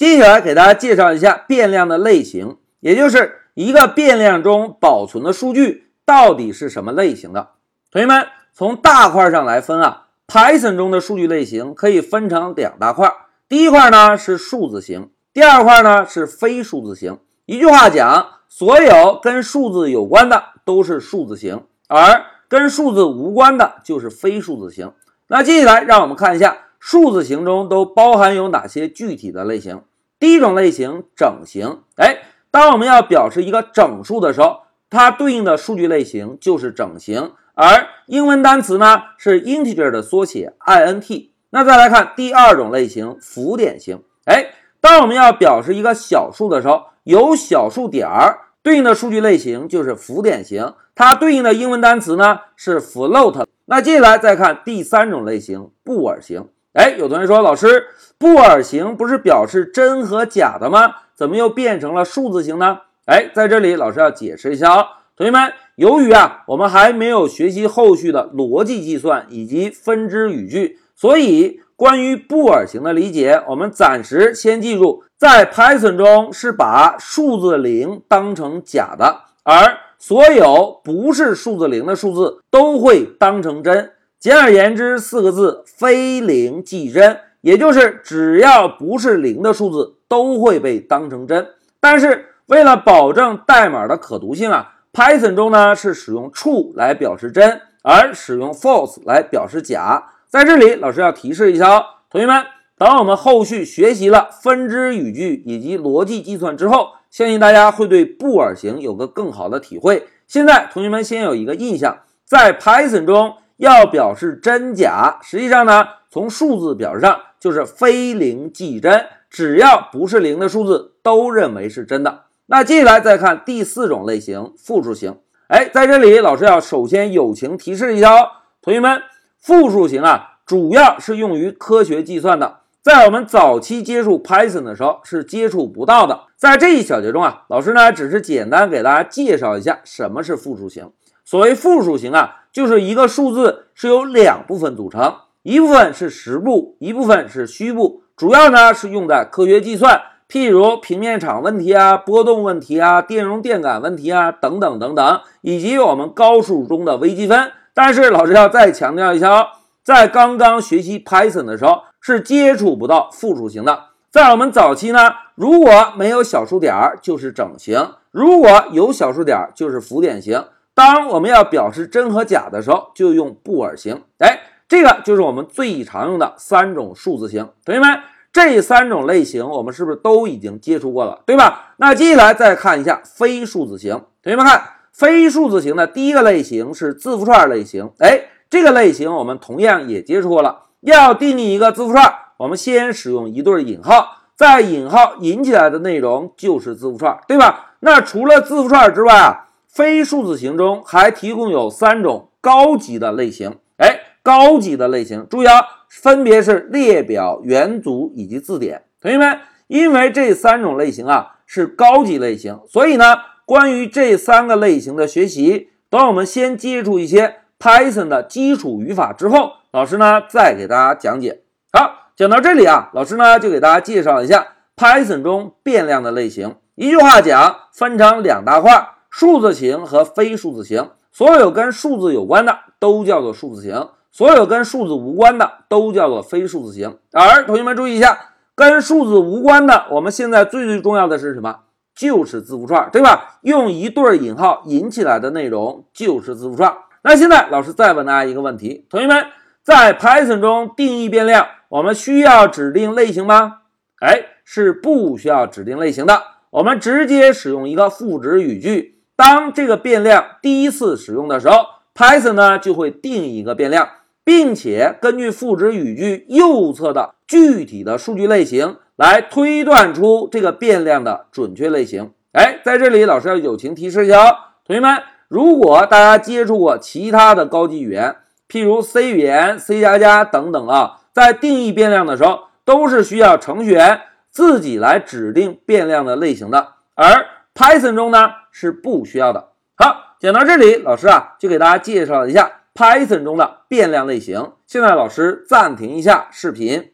接下来给大家介绍一下变量的类型，也就是一个变量中保存的数据到底是什么类型的。同学们，从大块上来分啊，Python 中的数据类型可以分成两大块，第一块呢是数字型，第二块呢是非数字型。一句话讲，所有跟数字有关的都是数字型，而跟数字无关的就是非数字型。那接下来让我们看一下。数字型中都包含有哪些具体的类型？第一种类型整型，哎，当我们要表示一个整数的时候，它对应的数据类型就是整型。而英文单词呢是 integer 的缩写 int。那再来看第二种类型浮点型，哎，当我们要表示一个小数的时候，有小数点儿，对应的数据类型就是浮点型，它对应的英文单词呢是 float。那接下来再看第三种类型布尔型。哎，有同学说，老师，布尔型不是表示真和假的吗？怎么又变成了数字型呢？哎，在这里老师要解释一下哦，同学们，由于啊，我们还没有学习后续的逻辑计算以及分支语句，所以关于布尔型的理解，我们暂时先记住，在 Python 中是把数字零当成假的，而所有不是数字零的数字都会当成真。简而言之，四个字：非零即真，也就是只要不是零的数字都会被当成真。但是为了保证代码的可读性啊，Python 中呢是使用 true 来表示真，而使用 false 来表示假。在这里，老师要提示一下哦，同学们，等我们后续学习了分支语句以及逻辑计算之后，相信大家会对布尔型有个更好的体会。现在，同学们先有一个印象，在 Python 中。要表示真假，实际上呢，从数字表示上就是非零即真，只要不是零的数字都认为是真的。那接下来再看第四种类型复数型。哎，在这里老师要首先友情提示一下哦，同学们，复数型啊，主要是用于科学计算的，在我们早期接触 Python 的时候是接触不到的。在这一小节中啊，老师呢只是简单给大家介绍一下什么是复数型。所谓复数型啊，就是一个数字是由两部分组成，一部分是实部，一部分是虚部。主要呢是用在科学计算，譬如平面场问题啊、波动问题啊、电容电感问题啊等等等等，以及我们高数中的微积分。但是老师要再强调一下哦，在刚刚学习 Python 的时候是接触不到复数型的。在我们早期呢，如果没有小数点儿就是整形，如果有小数点儿就是浮点型。当我们要表示真和假的时候，就用布尔型。哎，这个就是我们最常用的三种数字型。同学们，这三种类型我们是不是都已经接触过了，对吧？那接下来再看一下非数字型。同学们看，非数字型的第一个类型是字符串类型。哎，这个类型我们同样也接触过了。要定义一个字符串，我们先使用一对引号，在引号引起来的内容就是字符串，对吧？那除了字符串之外啊。非数字型中还提供有三种高级的类型，哎，高级的类型，注意啊，分别是列表、元组以及字典。同学们，因为这三种类型啊是高级类型，所以呢，关于这三个类型的学习，等我们先接触一些 Python 的基础语法之后，老师呢再给大家讲解。好，讲到这里啊，老师呢就给大家介绍一下 Python 中变量的类型。一句话讲，分成两大块。数字型和非数字型，所有跟数字有关的都叫做数字型，所有跟数字无关的都叫做非数字型。而同学们注意一下，跟数字无关的，我们现在最最重要的是什么？就是字符串，对吧？用一对引号引起来的内容就是字符串。那现在老师再问大家一个问题，同学们在 Python 中定义变量，我们需要指定类型吗？哎，是不需要指定类型的，我们直接使用一个赋值语句。当这个变量第一次使用的时候，Python 呢就会定义一个变量，并且根据赋值语句右侧的具体的数据类型来推断出这个变量的准确类型。哎，在这里老师要友情提示一下哦，同学们，如果大家接触过其他的高级语言，譬如 C 语言、C 加加等等啊，在定义变量的时候，都是需要程序员自己来指定变量的类型的，而 Python 中呢是不需要的。好，讲到这里，老师啊就给大家介绍一下 Python 中的变量类型。现在老师暂停一下视频。